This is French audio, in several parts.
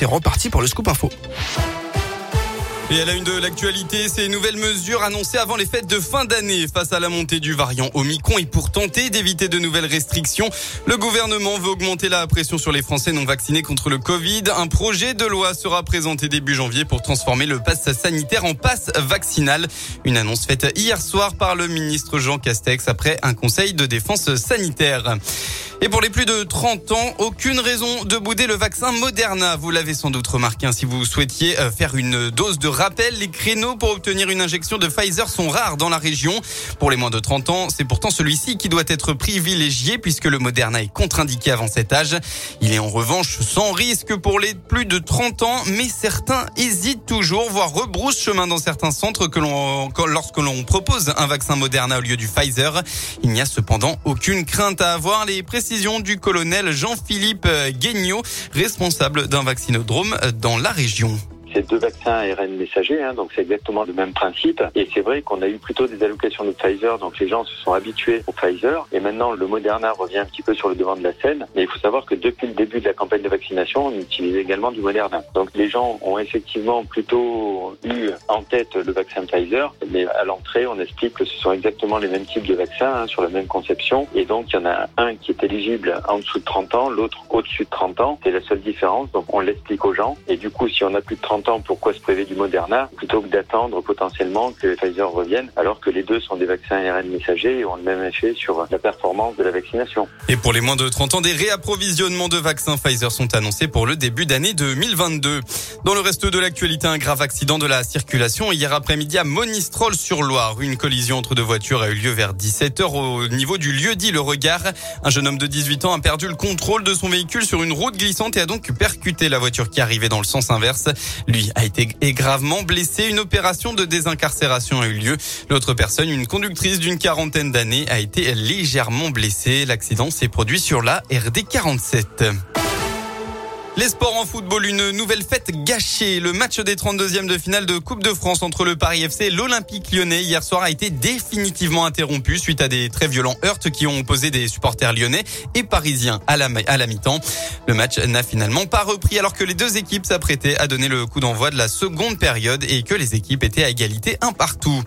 C'est reparti pour le scoop info. Et à la une de l'actualité, ces nouvelles mesures annoncées avant les fêtes de fin d'année face à la montée du variant Omicron et pour tenter d'éviter de nouvelles restrictions, le gouvernement veut augmenter la pression sur les Français non vaccinés contre le Covid. Un projet de loi sera présenté début janvier pour transformer le pass sanitaire en passe vaccinal. Une annonce faite hier soir par le ministre Jean Castex après un conseil de défense sanitaire. Et pour les plus de 30 ans, aucune raison de bouder le vaccin Moderna. Vous l'avez sans doute remarqué hein, si vous souhaitiez euh, faire une dose de rappel. Les créneaux pour obtenir une injection de Pfizer sont rares dans la région. Pour les moins de 30 ans, c'est pourtant celui-ci qui doit être privilégié puisque le Moderna est contre-indiqué avant cet âge. Il est en revanche sans risque pour les plus de 30 ans, mais certains hésitent toujours, voire rebroussent chemin dans certains centres lorsque l'on propose un vaccin Moderna au lieu du Pfizer. Il n'y a cependant aucune crainte à avoir. Les du colonel Jean-Philippe Guignot, responsable d'un vaccinodrome dans la région. C'est deux vaccins ARN messagers, hein, donc c'est exactement le même principe. Et c'est vrai qu'on a eu plutôt des allocations de Pfizer, donc les gens se sont habitués au Pfizer. Et maintenant, le Moderna revient un petit peu sur le devant de la scène. Mais il faut savoir que depuis le début de la campagne de vaccination, on utilise également du Moderna. Donc les gens ont effectivement plutôt eu en tête le vaccin Pfizer, mais à l'entrée, on explique que ce sont exactement les mêmes types de vaccins hein, sur la même conception. Et donc il y en a un qui est éligible en dessous de 30 ans, l'autre au-dessus de 30 ans. C'est la seule différence. Donc on l'explique aux gens. Et du coup, si on a plus de 30 pourquoi se priver du Moderna plutôt que d'attendre potentiellement que Pfizer revienne alors que les deux sont des vaccins ARN messagers et ont le même effet sur la performance de la vaccination. Et pour les moins de 30 ans, des réapprovisionnements de vaccins Pfizer sont annoncés pour le début d'année 2022. Dans le reste de l'actualité, un grave accident de la circulation hier après-midi à Monistrol-sur-Loire. Une collision entre deux voitures a eu lieu vers 17h au niveau du lieu dit Le Regard. Un jeune homme de 18 ans a perdu le contrôle de son véhicule sur une route glissante et a donc percuté la voiture qui arrivait dans le sens inverse. Lui a été gravement blessé. Une opération de désincarcération a eu lieu. L'autre personne, une conductrice d'une quarantaine d'années, a été légèrement blessée. L'accident s'est produit sur la RD 47. Les sports en football, une nouvelle fête gâchée. Le match des 32e de finale de Coupe de France entre le Paris FC et l'Olympique lyonnais hier soir a été définitivement interrompu suite à des très violents heurts qui ont opposé des supporters lyonnais et parisiens à la, à la mi-temps. Le match n'a finalement pas repris alors que les deux équipes s'apprêtaient à donner le coup d'envoi de la seconde période et que les équipes étaient à égalité un partout.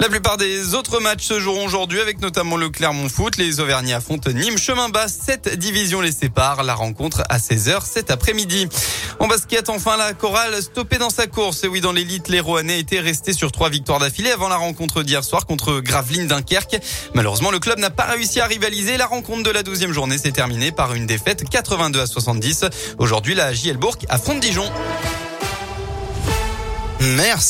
La plupart des autres matchs se joueront aujourd'hui avec notamment le Clermont Foot. Les Auvergnats affrontent Nîmes Chemin Bas. Cette division les sépare. La rencontre à 16h cet après-midi. En basket, enfin, la chorale stoppée dans sa course. Et oui, dans l'élite, les Rouennais étaient restés sur trois victoires d'affilée avant la rencontre d'hier soir contre Gravelines Dunkerque. Malheureusement, le club n'a pas réussi à rivaliser. La rencontre de la 12e journée s'est terminée par une défaite 82 à 70. Aujourd'hui, la JL Bourg affronte Dijon. Merci.